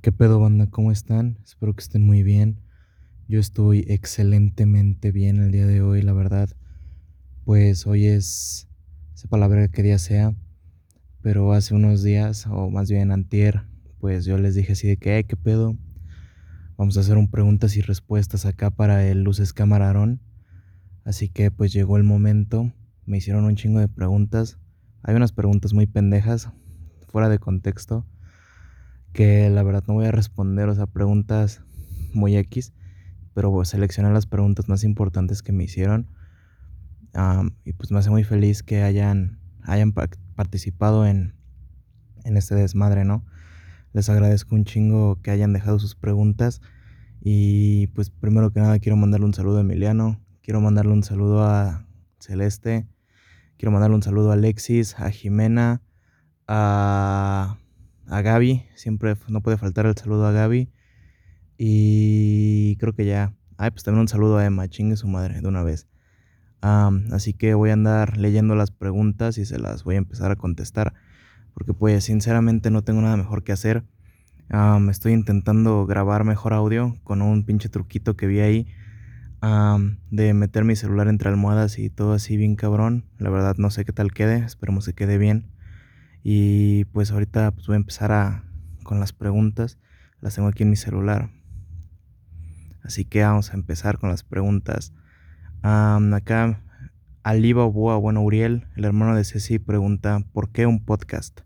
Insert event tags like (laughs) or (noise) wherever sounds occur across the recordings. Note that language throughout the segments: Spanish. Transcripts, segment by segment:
¿Qué pedo, banda? ¿Cómo están? Espero que estén muy bien. Yo estoy excelentemente bien el día de hoy, la verdad. Pues hoy es, sepa la verdad qué día sea, pero hace unos días, o más bien antier, pues yo les dije así de que, ¿qué pedo? Vamos a hacer un preguntas y respuestas acá para el Luces Camarón. Así que pues llegó el momento, me hicieron un chingo de preguntas. Hay unas preguntas muy pendejas, fuera de contexto que la verdad no voy a responder, o sea, preguntas muy X, pero seleccioné las preguntas más importantes que me hicieron. y pues me hace muy feliz que hayan, hayan participado en, en este desmadre, ¿no? Les agradezco un chingo que hayan dejado sus preguntas. Y pues primero que nada quiero mandarle un saludo a Emiliano, quiero mandarle un saludo a Celeste, quiero mandarle un saludo a Alexis, a Jimena, a a Gaby, siempre no puede faltar el saludo a Gaby. Y creo que ya. Ay, pues también un saludo a Emma, chingue su madre de una vez. así que voy a andar leyendo las preguntas y se las voy a empezar a contestar. Porque pues sinceramente no tengo nada mejor que hacer. estoy intentando grabar mejor audio con un pinche truquito que vi ahí. de meter mi celular entre almohadas y todo así bien cabrón. La verdad no sé qué tal quede. Esperemos que quede bien. Y pues ahorita pues voy a empezar a, con las preguntas. Las tengo aquí en mi celular. Así que vamos a empezar con las preguntas. acá Aliba Boa, bueno, Uriel, el hermano de Ceci, pregunta, ¿por qué un podcast?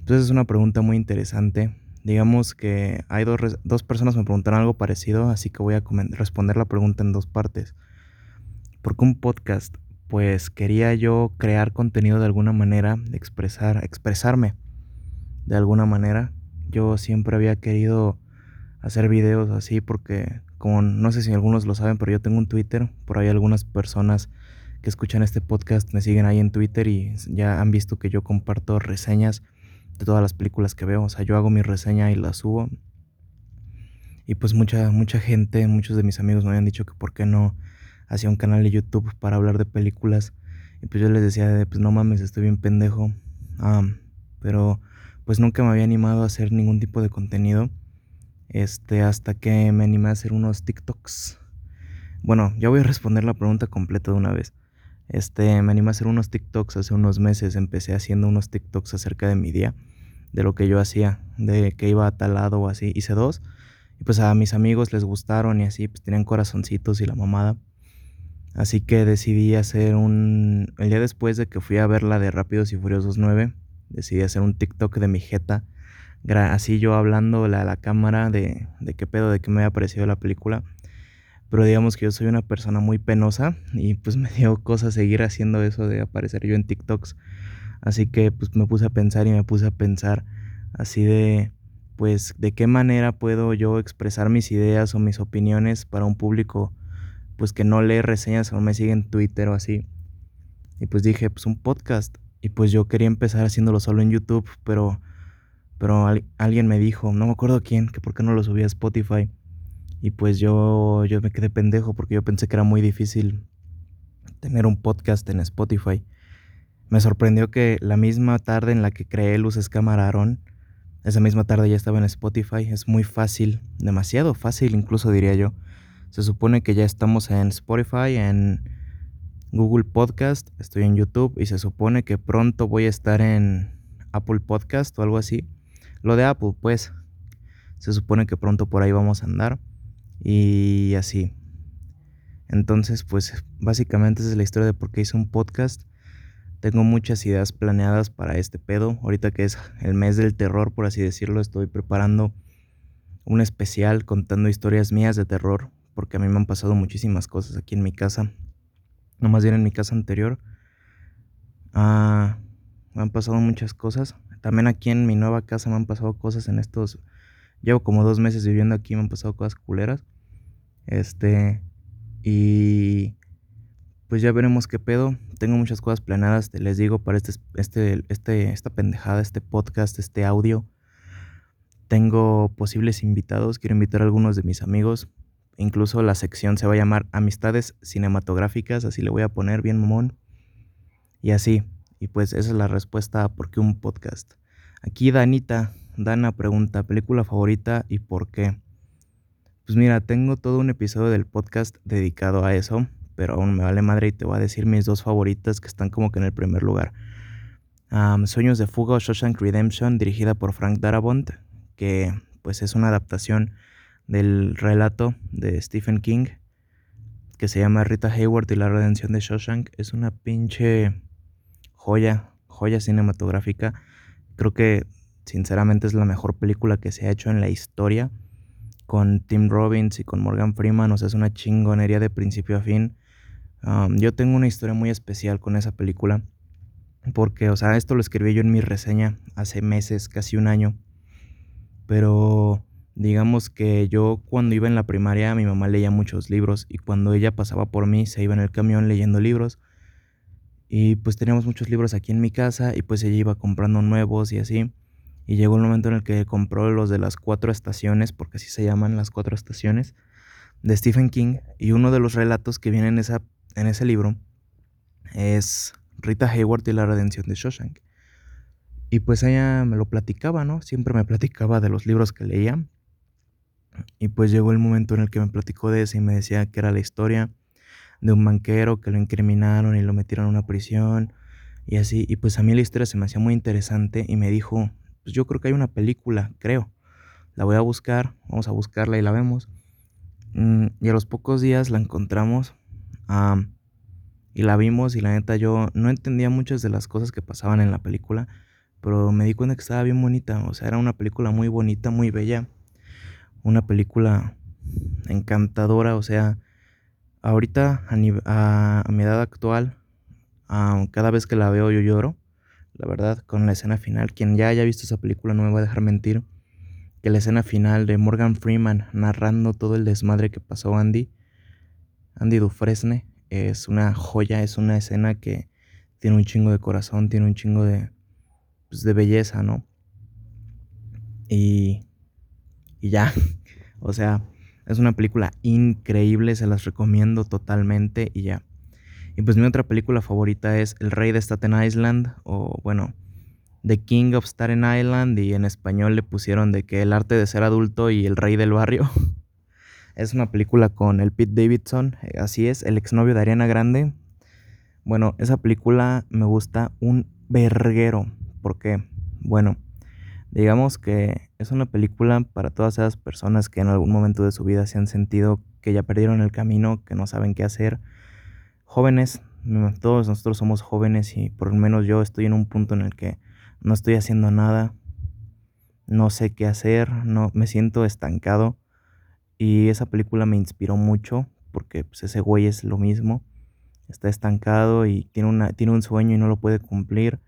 Entonces es una pregunta muy interesante. Digamos que hay dos, dos personas me preguntaron algo parecido, así que voy a responder la pregunta en dos partes. ¿Por qué un podcast? Pues quería yo crear contenido de alguna manera, expresar, expresarme de alguna manera. Yo siempre había querido hacer videos así porque, como no sé si algunos lo saben, pero yo tengo un Twitter, por ahí algunas personas que escuchan este podcast me siguen ahí en Twitter y ya han visto que yo comparto reseñas de todas las películas que veo, o sea, yo hago mi reseña y la subo. Y pues mucha mucha gente, muchos de mis amigos me habían dicho que por qué no hacía un canal de YouTube para hablar de películas. Y pues yo les decía, pues no mames, estoy bien pendejo. pero pues nunca me había animado a hacer ningún tipo de contenido. Este, hasta que me animé a hacer unos TikToks. Bueno, ya voy a responder la pregunta completa de una vez. Este, me animé a hacer unos TikToks hace unos meses. Empecé haciendo unos TikToks acerca de mi día, de lo que yo hacía, de que iba a tal lado o así. Hice dos. Y pues a mis amigos les gustaron y así, pues tenían corazoncitos y la mamada. Así que decidí hacer un... El día después de que fui a ver la de Rápidos y Furiosos 9, decidí hacer un TikTok de mi jeta. Así yo hablando a la cámara de, de qué pedo, de qué me había parecido la película. Pero digamos que yo soy una persona muy penosa y pues (laughs) me dio cosa seguir haciendo eso de aparecer yo en TikToks. Así que pues me puse a pensar y me puse a pensar así de pues de qué manera puedo yo expresar mis ideas o mis opiniones para un público pues que no lee reseñas o me sigue en Twitter o así. Y pues dije, pues un podcast. Y pues yo quería empezar haciéndolo solo en YouTube, pero, pero alguien me dijo, no me acuerdo quién, que por qué no lo subía a Spotify. Y pues yo, yo me quedé pendejo porque yo pensé que era muy difícil tener un podcast en Spotify. Me sorprendió que la misma tarde en la que creé Luces Cámara esa misma tarde ya estaba en Spotify. Es muy fácil, demasiado fácil incluso diría yo. Se supone que ya estamos en Spotify, en Google Podcast, estoy en YouTube y se supone que pronto voy a estar en Apple Podcast o algo así. Lo de Apple, pues, se supone que pronto por ahí vamos a andar y así. Entonces, pues básicamente esa es la historia de por qué hice un podcast. Tengo muchas ideas planeadas para este pedo. Ahorita que es el mes del terror, por así decirlo, estoy preparando un especial contando historias mías de terror porque a mí me han pasado muchísimas cosas aquí en mi casa. No más bien en mi casa anterior. Ah, me han pasado muchas cosas. También aquí en mi nueva casa me han pasado cosas en estos... Llevo como dos meses viviendo aquí, me han pasado cosas culeras. Este... Y... Pues ya veremos qué pedo. Tengo muchas cosas planeadas, les digo, para este, este, este, esta pendejada, este podcast, este audio. Tengo posibles invitados, quiero invitar a algunos de mis amigos. Incluso la sección se va a llamar Amistades Cinematográficas, así le voy a poner bien mamón. Y así. Y pues esa es la respuesta a por qué un podcast. Aquí Danita, Dana pregunta, película favorita y por qué. Pues mira, tengo todo un episodio del podcast dedicado a eso, pero aún me vale madre y te voy a decir mis dos favoritas que están como que en el primer lugar. Sueños de fuga o Shawshank Redemption, dirigida por Frank Darabont, que pues es una adaptación del relato de Stephen King, que se llama Rita Hayward y la redención de Shawshank. Es una pinche joya, joya cinematográfica. Creo que sinceramente es la mejor película que se ha hecho en la historia. Con Tim Robbins y con Morgan Freeman, o sea, es una chingonería de principio a fin. yo tengo una historia muy especial con esa película porque, o sea, esto lo escribí yo en mi reseña hace meses, casi un año. Pero digamos que yo cuando iba en la primaria mi mamá leía muchos libros y cuando ella pasaba por mí se iba en el camión leyendo libros. Y pues teníamos muchos libros aquí en mi casa y pues ella iba comprando nuevos y así. Y llegó el momento en el que compró los de las cuatro estaciones, porque así se llaman las cuatro estaciones, de Stephen King. Y uno de los relatos que viene en, esa, en ese libro es Rita Hayward y la redención de Shawshank. Y pues ella me lo platicaba, ¿no? Siempre me platicaba de los libros que leía. Y pues llegó el momento en el que me platicó de ese y me decía que era la historia de un banquero que lo incriminaron y lo metieron a una prisión y así. Y pues a mí la historia se me hacía muy interesante y me dijo, pues yo creo que hay una película, creo. La voy a buscar, vamos a buscarla y la vemos. Mm, y a los pocos días la encontramos y la vimos y la neta yo no entendía muchas de las cosas que pasaban en la película, pero me di cuenta que estaba bien bonita, o sea, era una película muy bonita, muy bella, una película encantadora, o sea, ahorita a, mi edad actual, cada vez que la veo yo lloro, la verdad, con la escena final, quien ya haya visto esa película no me va a dejar mentir, que la escena final de Morgan Freeman narrando todo el desmadre que pasó Andy, Andy Dufresne, es una joya, es una escena que tiene un chingo de corazón, tiene un chingo de, pues, de belleza, ¿no? Y, y ya, o sea, es una película increíble, se las recomiendo totalmente y ya. Y pues mi otra película favorita es El Rey de Staten Island o bueno, The King of Staten Island y en español le pusieron de que el arte de ser adulto y el rey del barrio. (laughs) Es una película con el Pete Davidson, eh, así es, el exnovio de Ariana Grande. Bueno, esa película me gusta un verguero, porque, bueno, digamos que es una película para todas esas personas que en algún momento de su vida se han sentido que ya perdieron el camino, que no saben qué hacer. Jóvenes, todos nosotros somos jóvenes y por lo menos yo estoy en un punto en el que no estoy haciendo nada, no sé qué hacer, no me siento estancado y esa película me inspiró mucho porque pues, ese güey es lo mismo. Está estancado y tiene, una, tiene un sueño y no lo puede cumplir.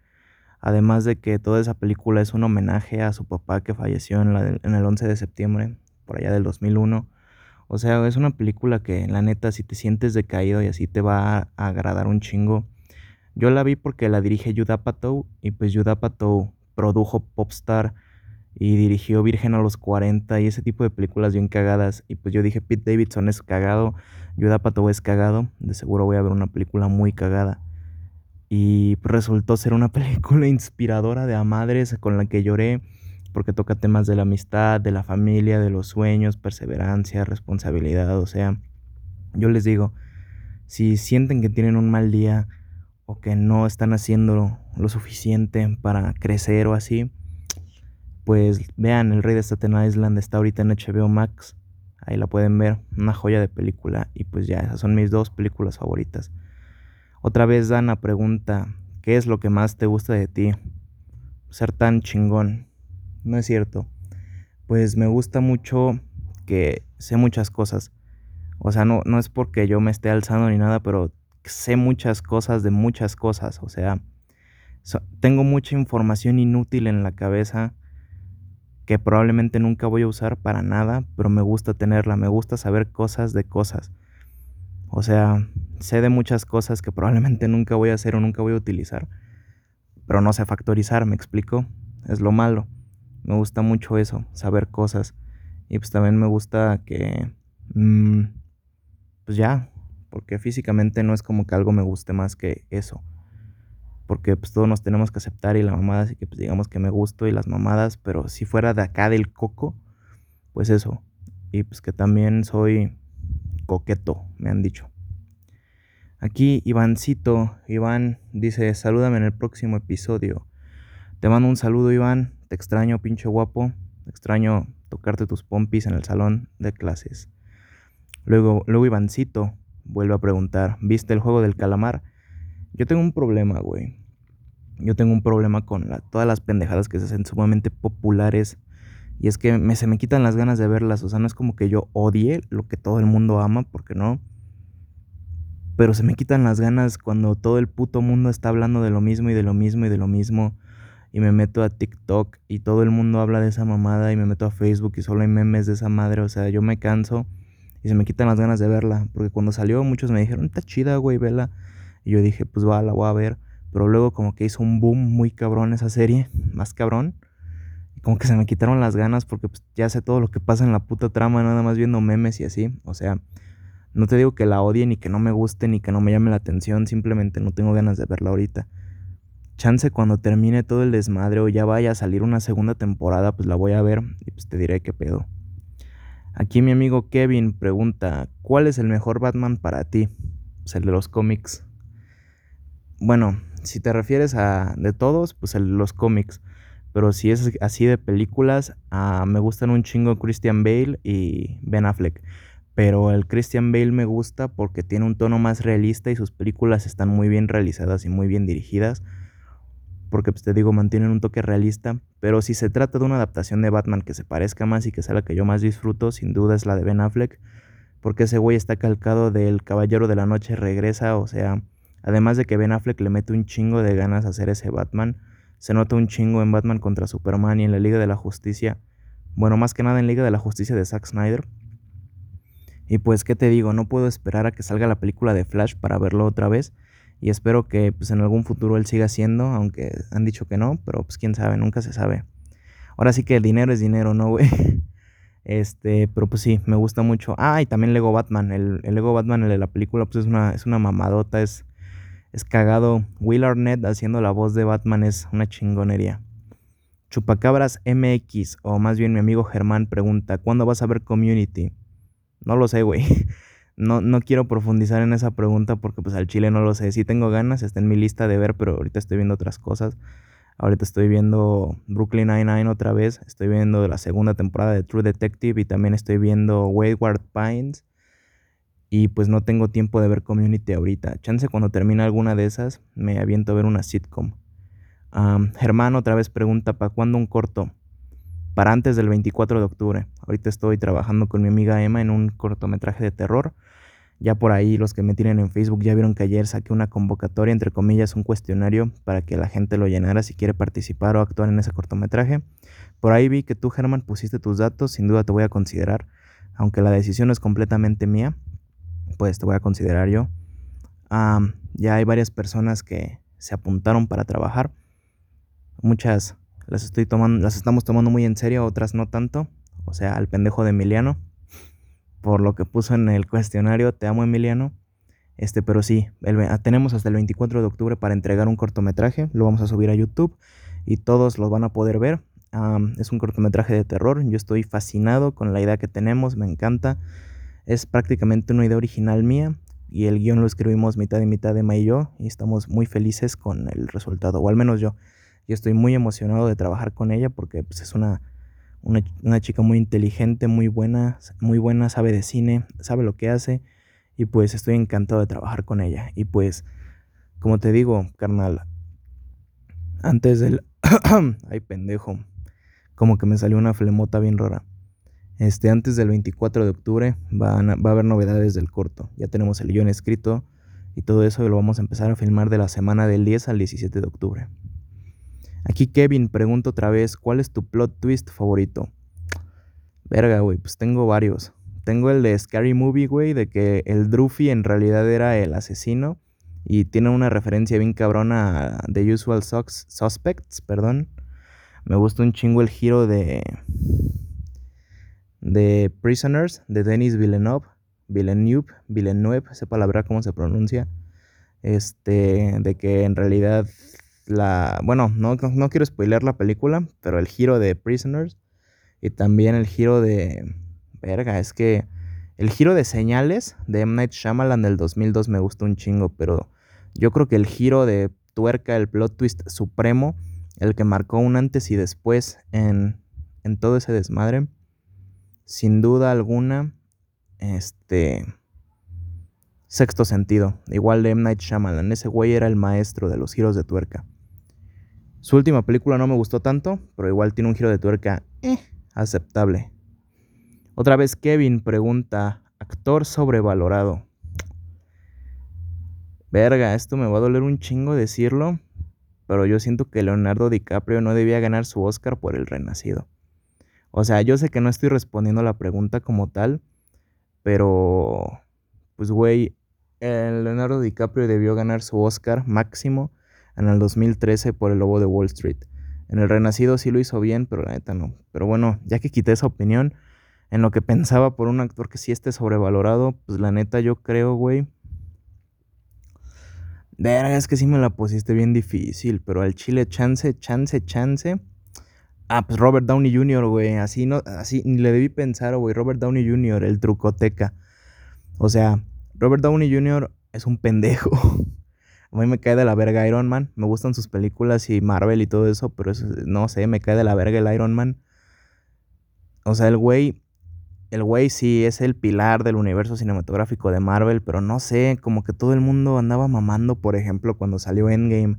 Además de que toda esa película es un homenaje a su papá que falleció en, el 11 de septiembre, por allá del 2001. O sea, es una película que la neta si te sientes decaído y así te va a agradar un chingo. Yo la vi porque la dirige Judah y pues Judah produjo Popstar y dirigió Virgen a los 40 y ese tipo de películas bien cagadas. Y pues yo dije, Pete Davidson es cagado, Yoda Pato es cagado, de seguro voy a ver una película muy cagada. Y resultó ser una (laughs) película inspiradora de a madres con la que lloré porque toca temas de la amistad, de la familia, de los sueños, perseverancia, responsabilidad. O sea, yo les digo, si sienten que tienen un mal día o que no están haciendo lo suficiente para crecer o así, pues vean, El Rey de Staten Island está ahorita en HBO Max. Ahí la pueden ver, una joya de película. Y pues ya, esas son mis dos películas favoritas. Otra vez Dana pregunta, ¿qué es lo que más te gusta de ti? Ser tan chingón. No es cierto. Pues me gusta mucho que sé muchas cosas. O sea, no, no es porque yo me esté alzando ni nada, pero sé muchas cosas de muchas cosas. O sea, tengo mucha información inútil en la cabeza que probablemente nunca voy a usar para nada, pero me gusta tenerla, me gusta saber cosas de cosas. O sea, sé de muchas cosas que probablemente (laughs) nunca voy a hacer o nunca voy a utilizar, pero no sé factorizar, ¿me explico? Es lo malo. Me gusta mucho eso, saber cosas. Y pues también me gusta que... Mm, pues ya, porque físicamente no es como que algo me guste más que eso. porque pues todos nos tenemos que aceptar y la mamada, así que pues digamos que me gusto y las mamadas, pero si fuera de acá del coco, pues eso. Y pues que también soy coqueto, me han dicho. Aquí Ivancito, Iván dice, salúdame en el próximo episodio. Te mando un saludo Iván, te extraño pinche guapo, te extraño tocarte tus pompis en el salón de clases. Luego, luego Ivancito vuelve a preguntar, ¿viste el juego del calamar? Yo tengo un problema, güey. Yo tengo un problema con todas las pendejadas que se hacen sumamente populares. Y es que me, se me quitan las ganas de verlas. O sea, no es como que yo odie lo que todo el mundo ama, porque no. Pero se me quitan las ganas cuando todo el puto mundo está hablando de lo mismo y de lo mismo y de lo mismo. Y me meto a TikTok y todo el mundo habla de esa mamada. Y me meto a Facebook y solo hay memes de esa madre. O sea, yo me canso y se me quitan las ganas de verla. Porque cuando salió muchos me dijeron, está chida, güey, vela. Y yo dije, pues va, la voy a ver. Pero luego como que hizo un boom muy cabrón esa serie, (laughs) más cabrón. Como que se me quitaron las ganas porque pues, ya sé todo lo que pasa en la puta trama, nada más viendo memes y así. O sea, no te digo que la odie ni que no me guste ni que no me llame la atención, simplemente no tengo ganas de verla ahorita. Chance cuando termine todo el desmadre o ya vaya a salir una segunda temporada, pues la voy a ver y pues te diré qué pedo. Aquí mi amigo Kevin pregunta, ¿cuál es el mejor Batman para ti? Pues el de los cómics bueno, si te refieres a de todos, pues los cómics. Pero si es así de películas, ah, me gustan un chingo Christian Bale y Ben Affleck. Pero el Christian Bale me gusta porque tiene un tono más realista y sus películas están muy bien realizadas y muy bien dirigidas. Porque pues te digo, mantienen un toque realista. Pero si se trata de una adaptación de Batman que se parezca más y que sea la que yo más disfruto, sin duda es la de Ben Affleck. Porque ese güey está calcado del Caballero de la Noche Regresa, o sea Además de que Ben Affleck le mete un chingo de ganas a hacer ese Batman. Se nota un chingo en Batman contra Superman y en la Liga de la Justicia. Bueno, más que nada en Liga de la Justicia de Zack Snyder. Y pues, ¿qué te digo? No puedo esperar a que salga la película de Flash para verlo otra vez. Y espero que pues, en algún futuro él siga siendo, aunque han dicho que no, pero pues quién sabe, nunca se sabe. Ahora sí que el dinero es dinero, ¿no, güey? (laughs) Este, pero pues sí, me gusta mucho. Ah, y también Lego Batman. El, Lego Batman, el de la película, pues es una, es una mamadota, es es cagado. Will Arnett haciendo la voz de Batman es una chingonería. Chupacabras MX, o más bien mi amigo Germán pregunta, ¿cuándo vas a ver Community? No lo sé, güey. (laughs) No, no quiero profundizar en esa pregunta porque pues al chile no lo sé. Sí tengo ganas, está en mi lista de ver, pero ahorita estoy viendo otras cosas. Ahorita estoy viendo Brooklyn Nine-Nine otra vez. Estoy viendo la segunda temporada de True Detective y también estoy viendo Wayward Pines y pues no tengo tiempo de ver community ahorita. Chance cuando termine alguna de esas me aviento a ver una sitcom. Germán otra vez pregunta, ¿para cuándo un corto? Para antes del 24 de octubre. Ahorita estoy trabajando con mi amiga Emma en un cortometraje de terror. Ya por ahí los que me tienen en Facebook ya vieron que ayer saqué una convocatoria, entre comillas, un cuestionario para que la gente lo llenara si quiere participar o actuar en ese cortometraje. Por ahí vi que tú, Germán, pusiste tus datos, sin duda te voy a considerar, aunque la decisión es completamente mía pues te voy a considerar yo. ya hay varias personas que se apuntaron para trabajar. Muchas las estoy tomando, las estamos tomando muy en serio, otras no tanto. O sea, al pendejo de Emiliano. Por lo que puso en el cuestionario, te amo Emiliano. Este, pero sí, tenemos hasta el 24 de octubre para entregar un cortometraje. Lo vamos a subir a YouTube y todos lo van a poder ver. es un cortometraje de terror. Yo estoy fascinado con la idea que tenemos, me encanta. Es prácticamente una idea original mía y el guion lo escribimos mitad y mitad de Emma y yo y estamos muy felices con el resultado, o al menos yo. Yo estoy muy emocionado de trabajar con ella porque pues, es una, una, chica muy inteligente, muy buena, muy buena, sabe de cine, sabe lo que hace y pues estoy encantado de trabajar con ella. Y pues, como te digo, carnal, antes del... (clears throat) Ay, pendejo. Como que me salió una flemota bien rara. Este, antes del 24 de octubre va a haber novedades del corto. Ya tenemos el guion escrito y todo eso lo vamos a empezar a filmar de la semana del 10 al 17 de octubre. Aquí Kevin pregunta otra vez, ¿cuál es tu plot twist favorito? Verga, güey, pues tengo varios. Tengo el de Scary Movie, güey, de que el Druffy en realidad era el asesino y tiene una referencia bien cabrona a The Usual Suspects, perdón. Me gusta un chingo el giro de de Prisoners de Denis Villeneuve, Villeneuve, Villeneuve, esa palabra cómo se pronuncia. Este, de que en realidad la, bueno, no, no quiero spoiler la película, pero el giro de Prisoners y también el giro de, verga, es que el giro de señales de M. Night Shyamalan del 2002 me gustó un chingo, pero yo creo que el giro de tuerca, el plot twist supremo, el que marcó un antes y después en, en todo ese desmadre, sin duda alguna, este... Sexto sentido, igual de M. Night Shyamalan, ese güey era el maestro de los giros de tuerca. Su última película no me gustó tanto, pero igual tiene un giro de tuerca eh, aceptable. Otra vez Kevin pregunta, actor sobrevalorado. Verga, esto me va a doler un chingo decirlo, pero yo siento que Leonardo DiCaprio no debía ganar su Oscar por El Renacido. O sea, yo sé que no estoy respondiendo la pregunta como tal, pero pues güey, Leonardo DiCaprio debió ganar su Oscar máximo en el 2013 por El Lobo de Wall Street. En El Renacido sí lo hizo bien, pero la neta no. Pero bueno, ya que quité esa opinión, en lo que (laughs) pensaba por un actor que sí esté sobrevalorado, pues la neta yo creo, güey. Verga, es que sí me la pusiste bien difícil, pero al chile chance, chance, chance. Ah, pues Robert Downey Jr., güey, así no, así le debí pensar, güey, Robert Downey Jr., el trucoteca. O sea, Robert Downey Jr. es un pendejo. (laughs) A mí me cae de la verga Iron Man. Me gustan sus películas y Marvel y todo eso, pero no sé, me cae de la verga el Iron Man. O sea, el güey, el güey sí es el pilar del universo cinematográfico de Marvel, pero no sé, como que todo el mundo andaba mamando, por ejemplo, cuando salió Endgame,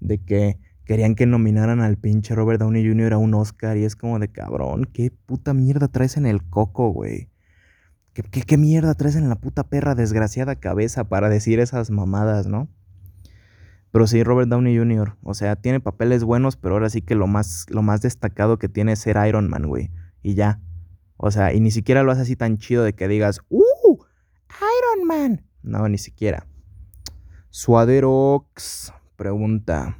de que querían que nominaran al pinche Robert Downey Jr. a un Oscar y es como de cabrón, qué puta mierda traes en el coco, güey. ¿Qué, qué, mierda traes en la puta perra desgraciada cabeza para decir esas mamadas, no? Pero sí, Robert Downey Jr., o sea, tiene papeles buenos, pero ahora sí que lo más, lo más destacado que tiene es ser Iron Man, güey. Y ya. O sea, y ni siquiera lo hace así tan chido de que digas, ¡Uh! ¡Iron Man! No, ni siquiera. Suaderox pregunta: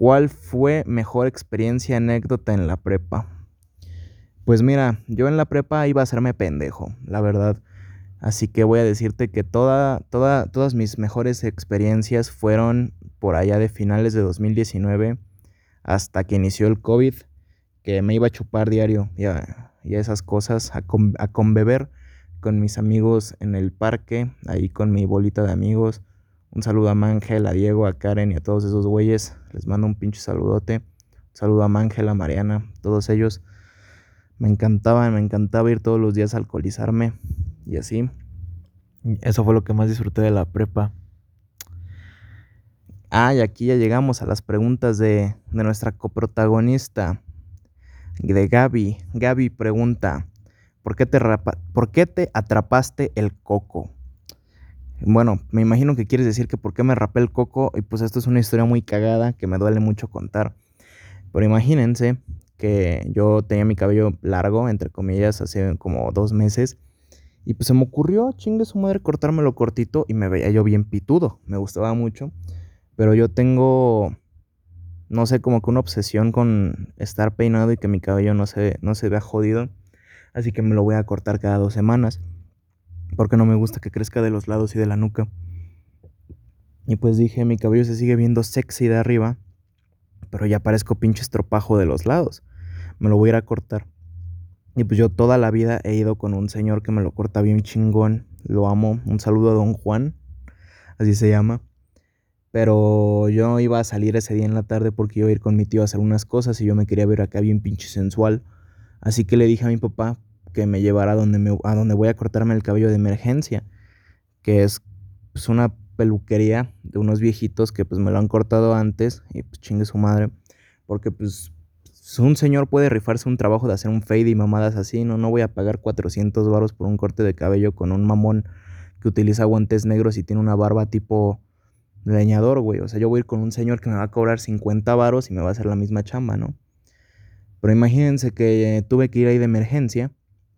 ¿Cuál fue mejor experiencia anécdota en la prepa? Pues mira, yo en la prepa iba a hacerme pendejo, la verdad. Así que voy a decirte que toda, toda, todas mis mejores experiencias fueron por allá de finales de 2019 hasta que inició el COVID, que me iba a chupar diario y a, esas cosas, a, a conbeber con mis amigos en el parque, ahí con mi bolita de amigos. Un saludo a Mangel, a Diego, a Karen y a todos esos güeyes. Les mando un pinche saludote. Un saludo a Mangel, a Mariana, todos ellos. Me encantaba, me encantaba ir todos los días a alcoholizarme y así. Eso fue lo que más disfruté de la prepa. Ah, y aquí ya llegamos a las preguntas de, de nuestra coprotagonista, de Gaby. Gaby pregunta, ¿por qué, te ¿por qué te atrapaste el coco? Bueno, me imagino que quieres decir que por qué me rapé el coco y pues esto es una historia muy cagada que me duele mucho contar. Pero imagínense que yo tenía mi cabello largo, entre comillas, hace como dos meses y pues se me ocurrió, chingue su madre, cortármelo cortito y me veía yo bien pitudo. Me gustaba mucho. Pero yo tengo, no sé, como que una obsesión con estar peinado y que mi cabello no se, no se vea jodido. Así que me lo voy a cortar cada dos semanas. Porque no me gusta que crezca de los lados y de la nuca. Y pues dije, mi cabello se sigue viendo sexy de arriba. Pero ya parezco pinche estropajo de los lados. Me lo voy a ir a cortar. Y pues yo toda la vida he ido con un señor que me lo corta bien chingón. Lo amo. Un saludo a don Juan. Así se llama. Pero yo iba a salir ese día en la tarde porque iba a ir con mi tío a hacer unas cosas y yo me quería ver acá bien pinche sensual. Así que le dije a mi papá que me llevara a donde, a donde voy a cortarme el cabello de emergencia. Que es pues, una peluquería de unos viejitos que pues me lo han cortado antes y pues chingue su madre. Porque pues un señor puede rifarse un trabajo de hacer un fade y mamadas así, no, no voy a pagar 400 varos por un corte de cabello con un mamón que utiliza guantes negros y tiene una barba tipo leñador, güey. O sea, yo voy a ir con un señor que me va a cobrar 50 varos y me va a hacer la misma chamba, ¿no? Pero imagínense que tuve que ir ahí de emergencia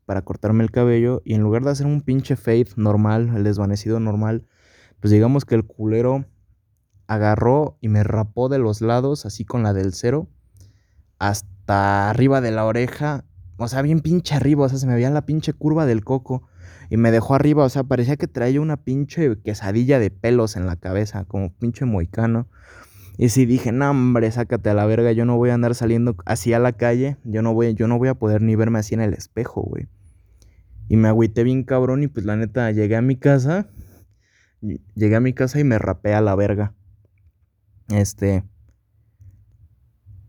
para cortarme el cabello y en lugar de hacer un pinche fade normal, el desvanecido normal, pues digamos que el culero agarró y me rapó de los lados así con la del cero hasta arriba de la oreja. O sea, bien pinche arriba. O sea, se me veía la pinche curva del coco. Y me dejó arriba, o sea, parecía que traía una pinche quesadilla de pelos en la cabeza, como pinche moicano. Y sí dije, no, hombre, sácate a la verga, yo no voy a andar saliendo así a la calle, yo no voy, yo no voy a poder ni verme así en el espejo, güey. Y me agüité bien cabrón y pues la neta llegué a mi casa, llegué a mi casa y me rapé a la verga. Este.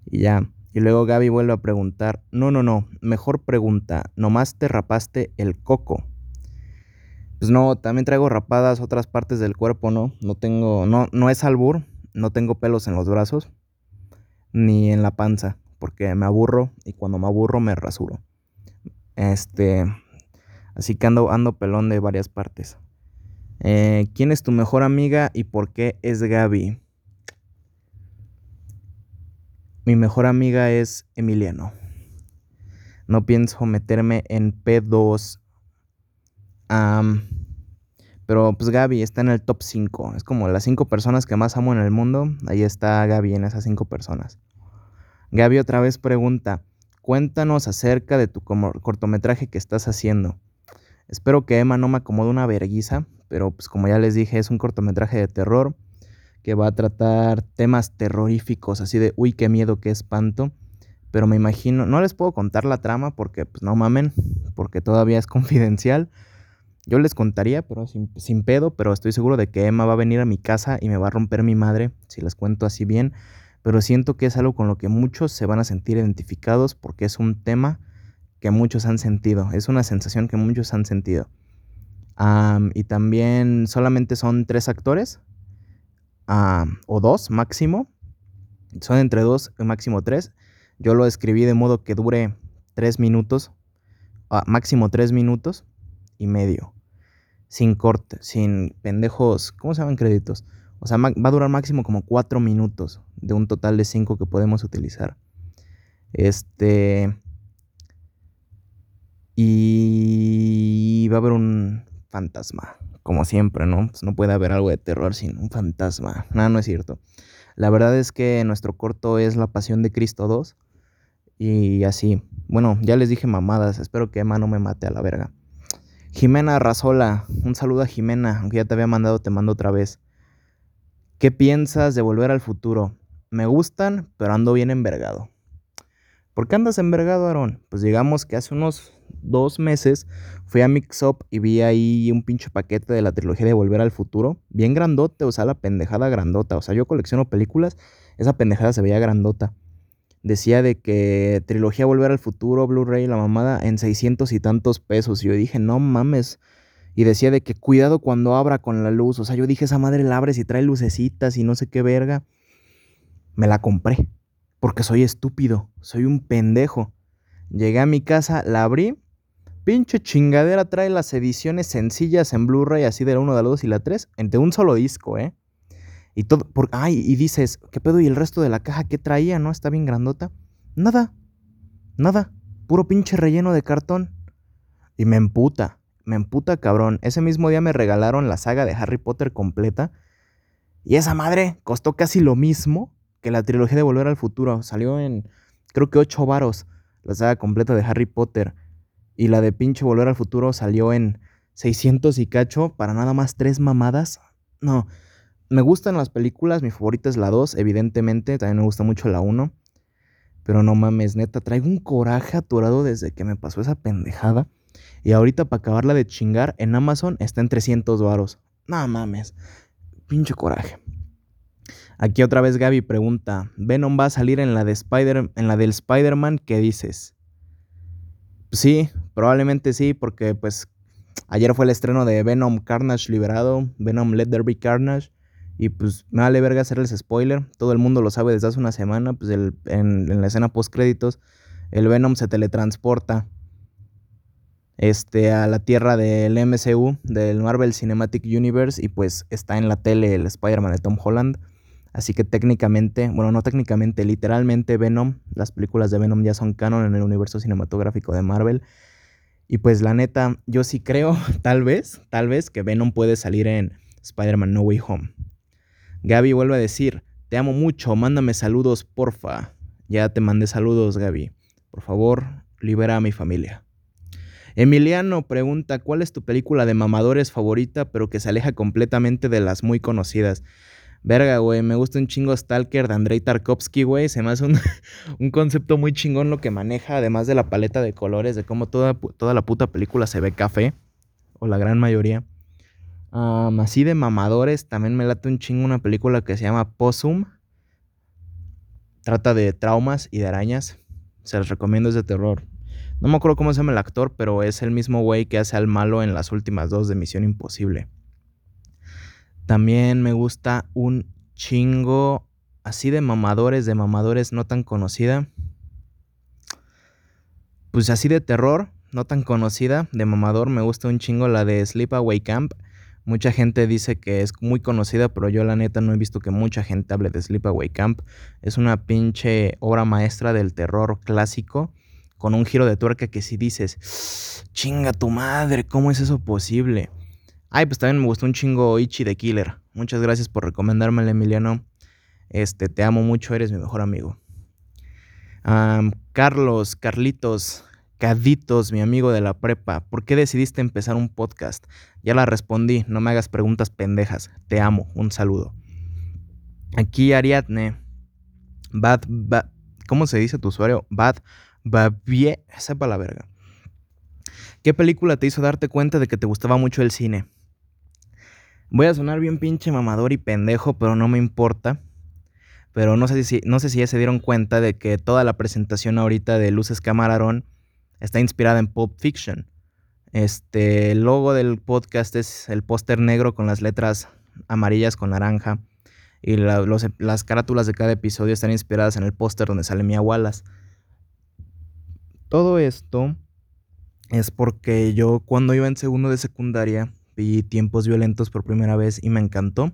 Y ya. Y luego Gaby vuelve a preguntar, no, no, no, mejor pregunta, nomás te rapaste el coco. Pues no, también traigo rapadas otras partes del cuerpo, ¿no? No tengo, no, no es albur, no tengo pelos en los brazos, ni en la panza, porque me aburro y cuando me aburro me rasuro. Este, así que ando, ando pelón de varias partes. Eh, ¿Quién es tu mejor amiga y por qué es Gaby? Mi mejor amiga es Emiliano. No pienso meterme en P2. Pero pues Gaby está en el top 5. Es como las 5 personas que más amo en el mundo. Ahí está Gaby en esas 5 personas. Gaby otra vez pregunta, cuéntanos acerca de tu cortometraje que estás haciendo. Espero que Emma no me acomode una verguiza, pero pues como ya les dije es un cortometraje de terror que va a tratar temas terroríficos, así de, uy, qué miedo, qué espanto. Pero me imagino, no les puedo contar la trama porque, pues no mamen, porque todavía es (laughs) confidencial. Yo les contaría, pero sin, pedo, pero estoy seguro de que Emma va a venir a mi casa y me va a romper mi madre, si les cuento así bien. Pero siento que es algo con lo que muchos se van a sentir identificados porque es un tema que muchos han sentido, es una sensación que muchos han sentido. y también solamente son tres actores, o dos máximo. Son entre dos y máximo tres. Yo lo escribí de modo que dure tres minutos, máximo tres minutos y medio. Sin corte, sin pendejos, ¿cómo se llaman créditos? O sea, va a durar máximo como cuatro minutos de un total de cinco que podemos utilizar. Este. Y va a haber un fantasma como siempre, ¿no? Pues no puede haber algo de terror sin un fantasma. Nada, no es cierto. La verdad es que nuestro corto es La Pasión de Cristo 2. Y así. Bueno, ya les dije mamadas. Espero que Emma no me mate a la verga. Jimena Razola. Un saludo a Jimena. Aunque ya te había mandado, te mando otra vez. ¿Qué piensas de volver al futuro? Me gustan, pero ando bien envergado. ¿Por qué andas envergado, Aaron? Pues digamos que hace unos dos meses fui a Mix Up y vi ahí un pinche paquete de la trilogía de Volver al Futuro. Bien grandote, o sea, la pendejada grandota. O sea, yo colecciono películas, esa pendejada se veía grandota. Decía de que trilogía Volver al Futuro, Blu-ray, la mamada, en 600 y tantos pesos. Y yo dije, no mames. Y decía de que cuidado cuando abra con la luz. O sea, yo dije, esa madre la abre si trae lucecitas y no sé qué verga. Me la compré. Porque soy estúpido. Soy un pendejo. Llegué a mi casa, la abrí Pinche chingadera trae las ediciones sencillas en Blu-ray, así de la 1, de la 2 y la 3, de un solo disco, ¿eh? Y todo, por, ay, y dices, ¿qué pedo? ¿Y el resto de la caja qué traía, no? Está bien grandota. Nada, nada, puro pinche relleno de cartón. Y me emputa, me emputa cabrón. Ese mismo día me regalaron la saga de Harry Potter completa. Y esa madre costó casi lo mismo que la trilogía de Volver al Futuro. Salió en, creo que 8 varos, la saga completa de Harry Potter. Y la de pinche Volver al Futuro salió en 600 y cacho para nada más tres mamadas. No, me gustan las películas, mi favorita es la 2, evidentemente, también me gusta mucho la 1. Pero no mames, neta, traigo un coraje aturado desde que me pasó esa pendejada. Y ahorita para acabarla de chingar, en Amazon está en 300 varos. No mames, pinche coraje. Aquí otra vez Gaby pregunta, ¿Venom va a salir en la, de Spider en la del Spider-Man? ¿Qué dices? Sí, probablemente sí, porque pues ayer fue el estreno de Venom Carnage liberado, Venom Let There Be Carnage. Y pues me vale verga hacerles spoiler. Todo el mundo lo sabe desde hace una semana. Pues el, en, la escena post créditos, el Venom se teletransporta este, a la tierra del MCU, del Marvel Cinematic Universe. Y pues está en la tele el Spider-Man de Tom Holland. Así que técnicamente, bueno, no técnicamente, literalmente Venom, las películas de Venom ya son canon en el universo cinematográfico de Marvel. Y pues la neta, yo sí creo, (laughs) tal vez, tal vez que Venom puede salir en Spider-Man No Way Home. Gaby vuelve a decir, te amo mucho, mándame saludos, porfa. Ya te mandé saludos, Gaby. Por favor, libera a mi familia. Emiliano pregunta, ¿cuál es tu película de mamadores favorita, pero que se aleja completamente de las muy conocidas? Verga, güey, me gusta un chingo Stalker de Andrei Tarkovsky, güey. Se me hace un, (laughs) un, concepto muy chingón lo que maneja, además de la paleta de colores, de cómo toda, toda la puta película se ve café, o la gran mayoría. Así de mamadores, también me late un chingo una película que se llama Possum. Trata de traumas y de arañas. Se les recomiendo, es de terror. No me acuerdo cómo se llama el actor, pero es el mismo güey que hace al malo en las últimas dos de Misión Imposible. También me gusta un chingo así de mamadores, de mamadores no tan conocida. Pues así de terror, no tan conocida, de mamador, me gusta un chingo la de Sleepaway Camp. Mucha gente dice que es muy conocida, pero yo la neta no he visto que mucha gente hable de Sleepaway Camp. Es una pinche obra maestra del terror clásico, con un giro de tuerca que si dices, chinga tu madre, ¿cómo es eso posible? Ay, pues también me gustó un chingo Ichi de Killer. Muchas gracias por recomendármelo, Emiliano. Este, te amo mucho, eres mi mejor amigo. Carlos, Carlitos, Caditos, mi amigo de la prepa, ¿por qué decidiste empezar un podcast? Ya la respondí, no me hagas preguntas pendejas. Te amo, un saludo. Aquí Ariadne, Bad, bad ¿cómo se dice tu usuario? Bad, Babie, sepa la verga. ¿Qué película te hizo darte cuenta de que te gustaba mucho el cine? Voy a sonar bien pinche mamador y pendejo, pero no me importa. Pero no sé si, no sé si ya se dieron cuenta de que toda la presentación ahorita de Luces Camarón está inspirada en Pulp Fiction. Este, el logo del podcast es el póster negro con las letras amarillas con naranja. Y las carátulas de cada episodio están inspiradas en el póster donde sale Mia Wallace. Todo esto es porque yo cuando iba en segundo de secundaria vi tiempos violentos por primera vez y me encantó.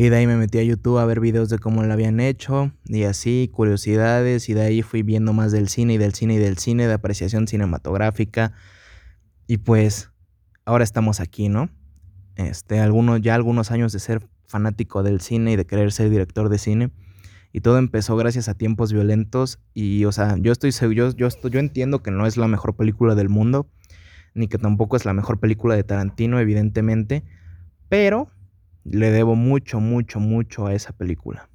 Y de ahí me metí a YouTube a ver videos de cómo lo habían hecho y así, curiosidades. Y de ahí fui viendo más del cine y del cine y del cine, de apreciación cinematográfica. Y pues ahora estamos aquí, ¿no? Este, algunos, ya algunos años de ser fanático del cine y de querer ser director de cine. Y todo empezó gracias a tiempos violentos. Y, o sea, yo estoy yo, yo, yo entiendo que no es la mejor película del mundo ni que tampoco es la mejor película de Tarantino, evidentemente, pero le debo mucho, mucho, mucho a esa película.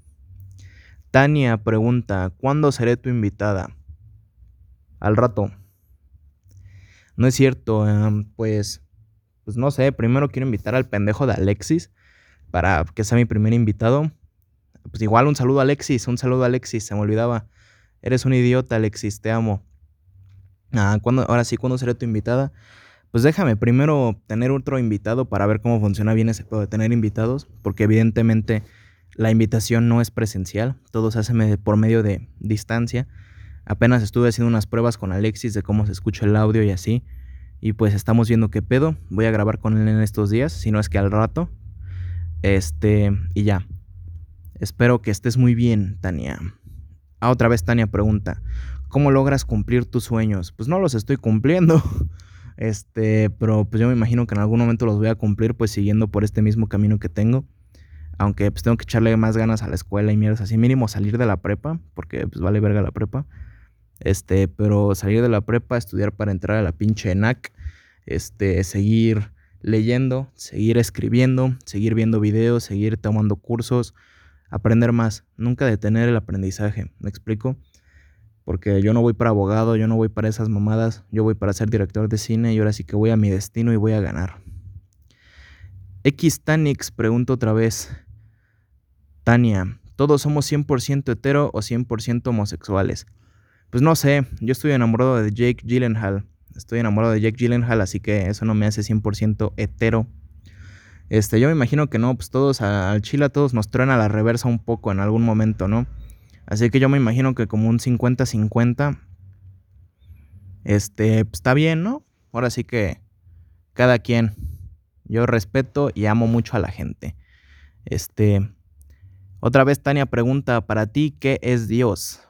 Tania pregunta, ¿cuándo seré tu invitada? Al rato. No es cierto, pues, pues no sé, primero quiero invitar al pendejo de Alexis para que sea mi primer invitado. Pues igual un saludo a Alexis, un saludo a Alexis, se me olvidaba. Eres un idiota, Alexis, te amo. Ah, ahora sí, ¿cuándo seré tu invitada? Pues déjame primero tener otro invitado para ver cómo funciona bien ese pedo de tener invitados, porque evidentemente la invitación no es presencial, todo se hace por medio de distancia. Apenas estuve haciendo unas pruebas con Alexis de cómo se escucha el audio y así, y pues estamos viendo qué pedo. Voy a grabar con él en estos días, si no es que al rato. Este, y ya. Espero que estés muy bien, Tania. Ah, otra vez Tania pregunta, ¿Cómo logras cumplir tus sueños? Pues no los estoy cumpliendo. (laughs) Este, pero pues yo me imagino que en algún momento los voy a cumplir pues siguiendo por este mismo camino que tengo. Aunque pues tengo que echarle más ganas a la escuela y mierdas así, mínimo salir de la prepa, porque pues vale verga la prepa. Este, pero salir de la prepa, estudiar para entrar a la pinche ENAC, este, seguir leyendo, seguir escribiendo, seguir viendo videos, seguir tomando cursos, aprender más, nunca detener el aprendizaje, ¿me explico? Porque yo no voy para abogado, yo no voy para esas mamadas, yo voy para ser director de cine y ahora sí que voy a mi destino y voy a ganar. X Tanix pregunta otra vez. Tania, ¿todos somos 100% hetero o 100% homosexuales? Pues no sé, yo estoy enamorado de Jake Gyllenhaal. Estoy enamorado de Jake Gyllenhaal, así que eso no me hace 100% hetero. Este, yo me imagino que no, pues todos al chile todos nos traen a la reversa un poco en algún momento, ¿no? Así que yo me imagino que como un 50-50, este, pues, está bien, ¿no? Ahora sí que cada quien. Yo respeto y amo mucho a la gente. Este, otra vez Tania pregunta, para ti, ¿qué es Dios?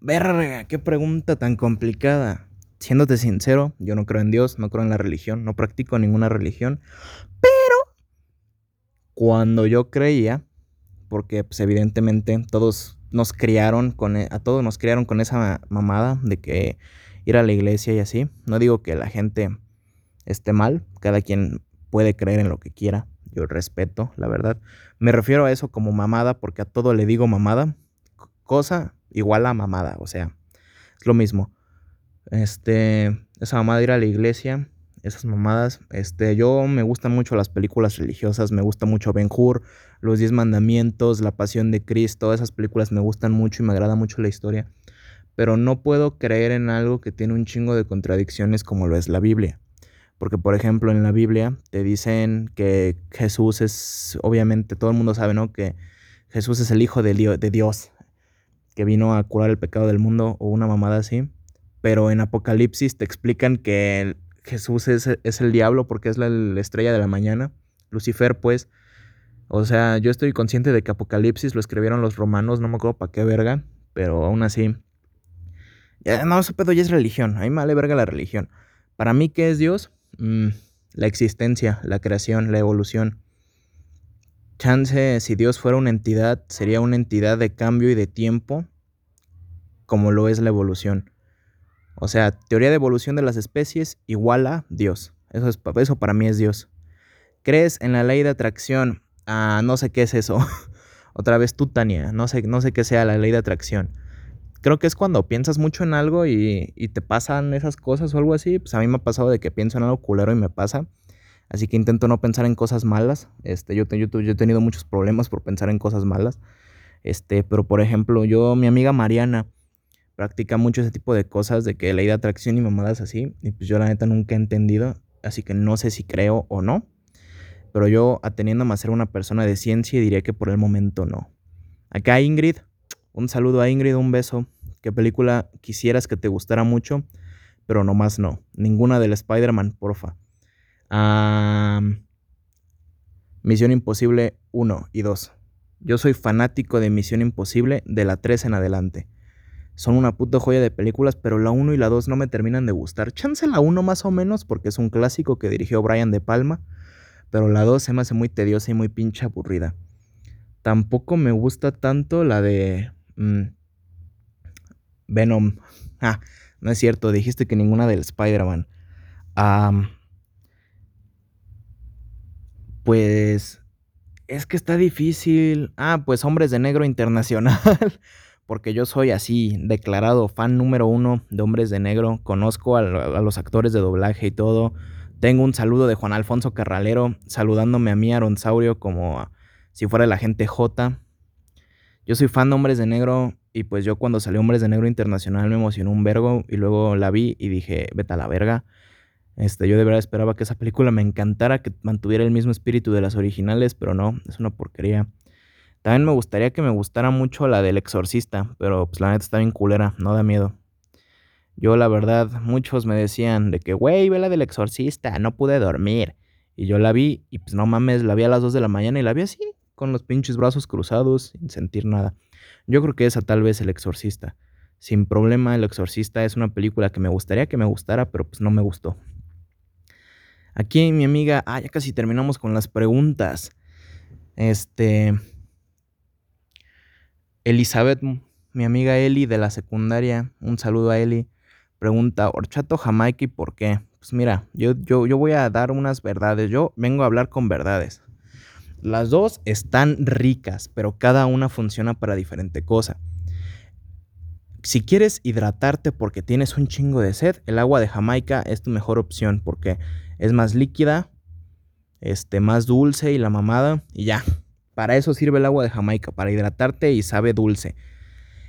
Verga, qué pregunta tan complicada. Siéndote sincero, yo no creo en Dios, no creo en la religión, no practico ninguna religión, pero cuando yo creía, porque pues evidentemente todos nos criaron con, e, a todos nos criaron con esa mamada de que ir a la iglesia y así. No digo que la gente esté mal, cada quien puede creer en lo que quiera, yo respeto, la verdad. Me refiero a eso como mamada porque a todo le digo mamada, cosa igual a mamada, o sea, es lo mismo. Este, esa mamada de ir a la iglesia, esas mamadas, este, yo me gustan mucho las películas religiosas, me gusta mucho Ben Hur, Los Diez Mandamientos, La Pasión de Cristo, esas películas me gustan mucho y me agrada mucho la historia, pero no puedo creer en algo que tiene un chingo de contradicciones como lo es la Biblia. Porque, por ejemplo, en la Biblia te dicen que Jesús es, obviamente, todo el mundo sabe, ¿no? Que Jesús es el Hijo de, Dios, que vino a curar el pecado del mundo o una mamada así. Pero en Apocalipsis te explican que Jesús es, el diablo porque es la, estrella de la mañana. Lucifer, pues. O sea, yo estoy consciente de que Apocalipsis lo escribieron los romanos, no me acuerdo para qué verga, pero aún así. Ya, no, ese pedo ya es religión. A mí me vale verga la religión. Para mí, ¿qué es Dios? Mm, la existencia, la creación, la evolución. Chance, si Dios fuera una entidad, sería una entidad de cambio y de tiempo, como lo es la evolución. O sea, teoría de evolución de las especies igual a Dios. Eso, es, eso para mí es Dios. ¿Crees en la ley de atracción? Ah, no sé qué es eso. (laughs) Otra vez tú, Tania. No sé, no sé qué sea la ley de atracción creo que es cuando piensas mucho en algo y, te pasan esas cosas o algo así. Pues a mí me ha pasado de que pienso en algo culero y me pasa. Así que intento no pensar en cosas malas. Este, yo, yo, yo he tenido muchos problemas por pensar en cosas malas. Este, pero por ejemplo, yo, mi amiga Mariana, practica mucho ese tipo de cosas, de que ley de atracción y mamadas así. Y pues yo la neta nunca he entendido. Así que no sé si creo o no. Pero yo, ateniéndome a ser una persona de ciencia, diría que por el momento no. Acá Ingrid, un saludo a Ingrid, un beso. ¿Qué película quisieras que te gustara mucho? Pero nomás no. Ninguna del Spider-Man, porfa. Misión Imposible 1 y 2. Yo soy fanático de Misión Imposible de la 3 en adelante. Son una puta joya de películas, pero la 1 y la 2 no me terminan de gustar. Chance la 1 más o menos, porque es un clásico que dirigió Brian De Palma. Pero la 2 se me hace muy tediosa y muy pinche aburrida. Tampoco me gusta tanto la de Mm. Venom. Ah, no es cierto, dijiste que ninguna del Spider-Man. pues es que está difícil. Ah, pues Hombres de Negro Internacional. (laughs) Porque yo soy así, declarado fan número uno de Hombres de Negro. Conozco a, a los actores de doblaje y todo. Tengo un saludo de Juan Alfonso Carralero saludándome a mí, Aronsaurio, como si fuera la gente J. Yo soy fan de Hombres de Negro y pues yo cuando salió Hombres de Negro Internacional me emocionó un vergo y luego la vi y dije, vete a la verga. Este, yo de verdad esperaba que esa película me encantara, que mantuviera el mismo espíritu de las originales, pero no, es una porquería. También me gustaría que me gustara mucho la del exorcista, pero pues la neta está bien culera, no da miedo. Yo la verdad, muchos me decían de que, güey, ve la del exorcista, no pude dormir. Y yo la vi y pues no mames, la vi a las 2 de la mañana y la vi así, con los pinches brazos cruzados, sin sentir nada. Yo creo que esa tal vez El Exorcista. Sin problema, El Exorcista es una película que me gustaría que me gustara, pero pues no me gustó. Aquí mi amiga, ah, ya casi terminamos con las preguntas. Este. Elizabeth, mi amiga Eli de la secundaria, un saludo a Eli. Pregunta, ¿horchato jamaica y por qué? Pues mira, yo, yo, yo voy a dar unas verdades. Yo vengo a hablar con verdades. Las dos están ricas, pero cada una funciona para diferente cosa. Si quieres hidratarte porque tienes un chingo de sed, el agua de Jamaica es tu mejor opción porque es más líquida, este, más dulce y la mamada y ya. Para eso sirve el agua de Jamaica, para hidratarte y sabe dulce.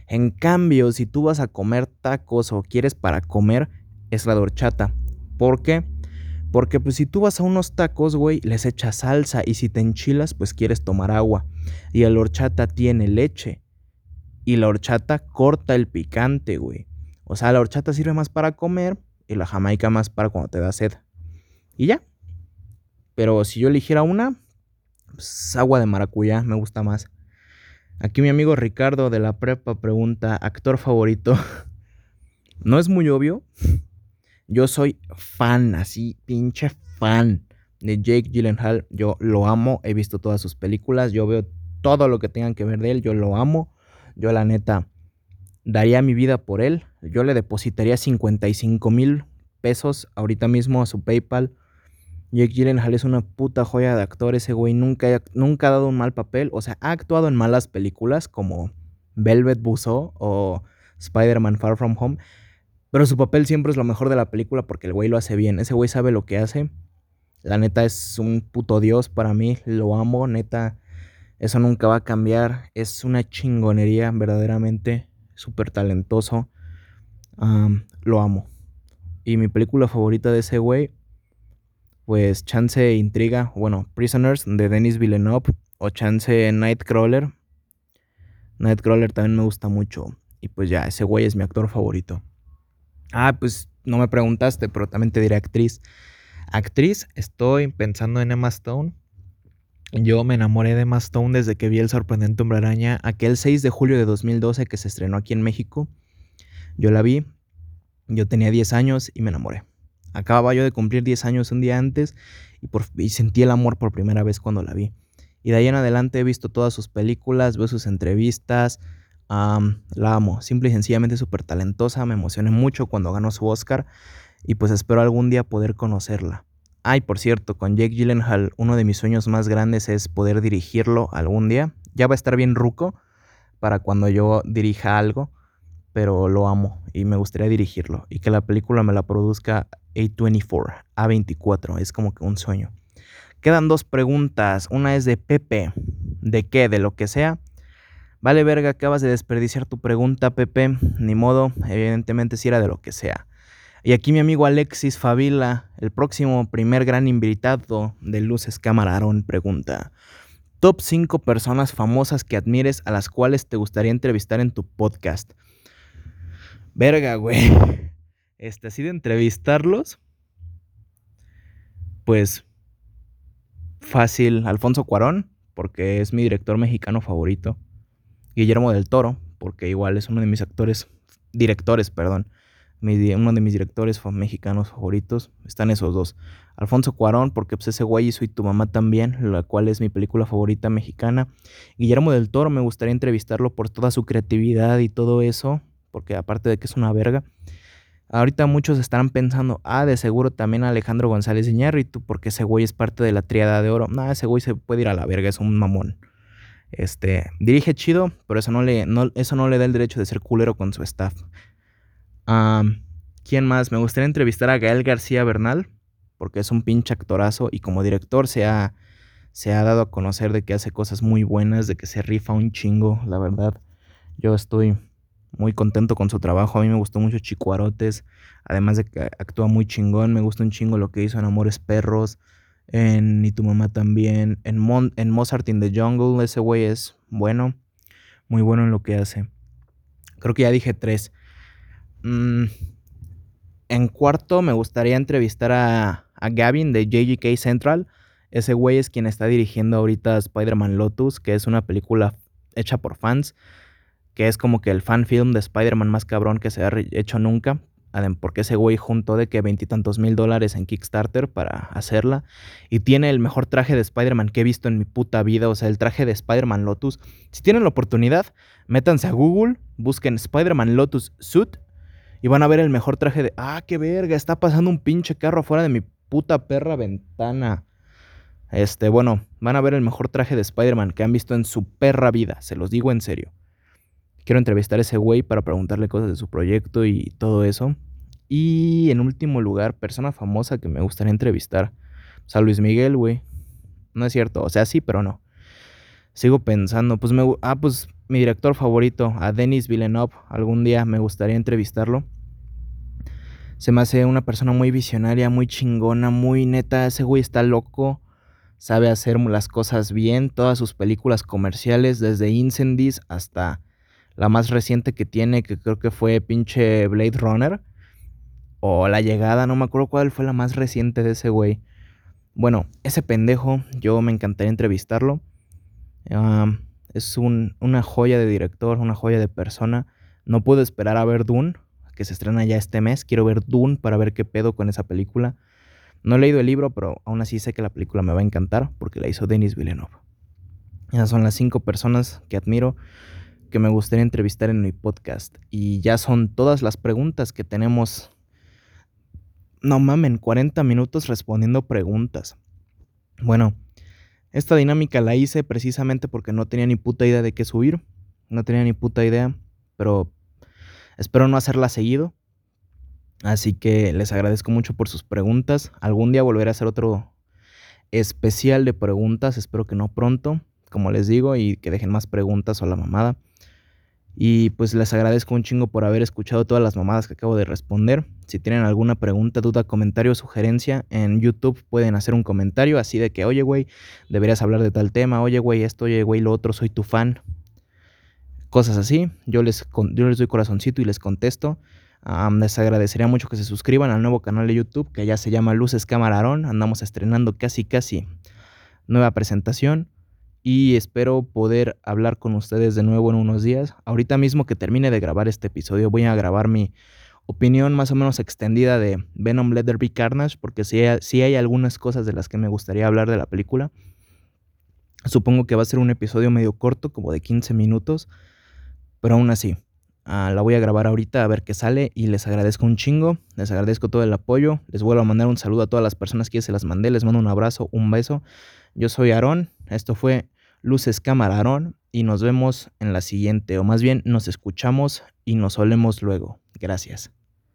En cambio, si tú vas a comer tacos o quieres para comer, es la dorchata. ¿Por qué? Porque pues si tú vas a unos tacos, güey, les echas salsa y si te enchilas, pues quieres tomar agua. Y el horchata tiene leche. Y la horchata corta el picante, güey. O sea, la horchata sirve más para comer y la jamaica más para cuando te da sed. Y ya. Pero si yo eligiera una, pues agua de maracuyá me gusta más. Aquí mi amigo Ricardo de la prepa pregunta, actor favorito. (laughs) no es muy obvio, yo soy fan, así, pinche fan de Jake Gyllenhaal. Yo lo amo, he visto todas sus películas, yo veo todo lo que tengan que ver de él, yo lo amo. Yo la neta daría mi vida por él. Yo le depositaría 55 mil pesos ahorita mismo a su PayPal. Jake Gyllenhaal es una puta joya de actor. Ese güey nunca, nunca ha dado un mal papel. O sea, ha actuado en malas películas como Velvet Buzzsaw o Spider-Man Far From Home. Pero su papel siempre es lo mejor de la película porque el güey lo hace bien. Ese güey sabe lo que hace. La neta es un puto dios para mí. Lo amo, neta. Eso nunca va a cambiar. Es una chingonería, verdaderamente. Súper talentoso. lo amo. Y mi película favorita de ese güey, pues Chance Intriga, bueno, Prisoners de Denis Villeneuve o Chance Nightcrawler. Nightcrawler también me gusta mucho. Y pues ya, ese güey es mi actor favorito. Ah, pues no me preguntaste, pero también te diré actriz. Actriz, estoy pensando en Emma Stone. Yo me enamoré de Emma Stone desde que vi El sorprendente hombre araña, aquel 6 de julio de 2012 que se estrenó aquí en México. Yo la vi, yo tenía 10 años y me enamoré. Acababa yo de cumplir 10 años un día antes y, sentí el amor por primera vez cuando la vi. Y de ahí en adelante he visto todas sus películas, veo sus entrevistas, la amo, simple y sencillamente súper talentosa, me emocioné mucho cuando ganó su Oscar y pues espero algún día poder conocerla. Ay, por cierto, con Jake Gyllenhaal uno de mis sueños más grandes es poder dirigirlo algún día. Ya va a estar bien ruco para cuando yo dirija algo, pero lo amo y me gustaría dirigirlo y que la película me la produzca A24, A24, es como que un sueño. Quedan dos preguntas, una es de Pepe, ¿de qué? De lo que sea. Vale, verga, acabas de desperdiciar tu pregunta, Pepe. Ni modo, evidentemente si era de lo que sea. Y aquí mi amigo Alexis Favila, el próximo primer gran invitado de Luces Camarón, pregunta: Top 5 personas famosas que admires a las cuales te gustaría entrevistar en tu podcast. Verga, güey. (laughs) Este, así de entrevistarlos. Pues fácil, Alfonso Cuarón, porque es mi director mexicano favorito. Guillermo del Toro, porque igual es uno de mis actores, directores, perdón, uno de mis directores mexicanos favoritos, están esos dos. Alfonso Cuarón, porque pues ese güey hizo y tu mamá también, la cual es mi película favorita mexicana. Guillermo del Toro, me gustaría entrevistarlo por toda su creatividad y todo eso, porque aparte de que es una verga. Ahorita muchos estarán pensando, ah, de seguro también Alejandro González Iñárritu, porque ese güey es parte de la triada de oro. No, ese güey se puede ir a la verga, es un mamón. Este, dirige chido, pero eso no le, eso no le da el derecho de ser culero con su staff. ¿Quién más? Me gustaría entrevistar a Gael García Bernal, porque es un pinche actorazo y como director se ha, se ha dado a conocer de que hace cosas muy buenas, de que se rifa un chingo, la verdad. Yo estoy muy contento con su trabajo. A mí me gustó mucho Chicuarotes, además de que actúa muy chingón. Me gusta un chingo lo que hizo en Amores Perros en Y tu mamá también, en, en Mozart in the Jungle, ese güey es bueno, muy bueno en lo que hace. Creo que ya dije tres. Mm, en cuarto me gustaría entrevistar a, a Gavin de JGK Central. Ese güey es quien está dirigiendo ahorita Spider-Man Lotus, que es una película hecha por fans, que es como que el fan film de Spider-Man más cabrón que se ha hecho nunca porque ese güey juntó de que veintitantos mil dólares en Kickstarter para hacerla. Y tiene el mejor traje de Spider-Man que he visto en mi puta vida. O sea, el traje de Spider-Man Lotus. Si tienen la oportunidad, métanse a Google, busquen Spider-Man Lotus Suit. Y van a ver el mejor traje de... Ah, qué verga, está pasando un pinche carro afuera de mi puta perra ventana. Este, bueno, van a ver el mejor traje de Spider-Man que han visto en su perra vida. Se los digo en serio. Quiero entrevistar a ese güey para preguntarle cosas de su proyecto y todo eso. Y en último lugar, persona famosa que me gustaría entrevistar. O sea, Luis Miguel, güey. No es cierto. O sea, sí, pero no. Sigo pensando. Pues me. Ah, pues mi director favorito, a Denis Villeneuve. Algún día me gustaría entrevistarlo. Se me hace una persona muy visionaria, muy chingona, muy neta. Ese güey está loco. Sabe hacer las cosas bien. Todas sus películas comerciales, desde Incendies hasta la más reciente que tiene, que creo que fue pinche Blade Runner. O La Llegada, no me acuerdo cuál fue la más reciente de ese güey. Bueno, ese pendejo, yo me encantaría entrevistarlo. es una joya de director, una joya de persona. No puedo esperar a ver Dune, que se estrena ya este mes. Quiero ver Dune para ver qué pedo con esa película. No he leído el libro, pero aún así sé que la película me va a encantar porque la hizo Denis Villeneuve. Esas son las cinco personas que admiro que me gustaría entrevistar en mi podcast. Y ya son todas las preguntas que tenemos. No mamen, 40 minutos respondiendo preguntas. Bueno, esta dinámica la hice precisamente porque no tenía ni puta idea de qué subir. No tenía ni puta idea, pero espero no hacerla seguido. Así que les agradezco mucho por sus preguntas. Algún día volveré a hacer otro especial de preguntas, espero que no pronto, como les digo, y que dejen más preguntas o la mamada. Y pues les agradezco un chingo por haber escuchado todas las mamadas que acabo de responder. Si tienen alguna pregunta, duda, comentario o sugerencia en YouTube pueden hacer un comentario así de que, oye güey, deberías hablar de tal tema, oye güey, esto, oye güey, lo otro, soy tu fan. Cosas así. Yo les, yo les doy corazoncito y les contesto les agradecería mucho que se suscriban al nuevo canal de YouTube que ya se llama Luces Camarón. Andamos estrenando casi casi nueva presentación y espero poder hablar con ustedes de nuevo en unos días. Ahorita mismo que termine de grabar este episodio voy a grabar mi opinión más o menos extendida de Venom Let Carnage porque si hay, hay algunas cosas de las que me gustaría hablar de la película. Supongo que va a ser un episodio medio corto, como de 15 minutos, pero aún así, Ah, la voy a grabar ahorita a ver qué sale y les agradezco un chingo, les agradezco todo el apoyo, les vuelvo a mandar un saludo a todas las personas que ya se las mandé, les mando un abrazo, un beso. Yo soy Aarón, esto fue Luces Cámara Aarón y nos vemos en la siguiente, o más bien nos escuchamos y nos olemos luego. Gracias.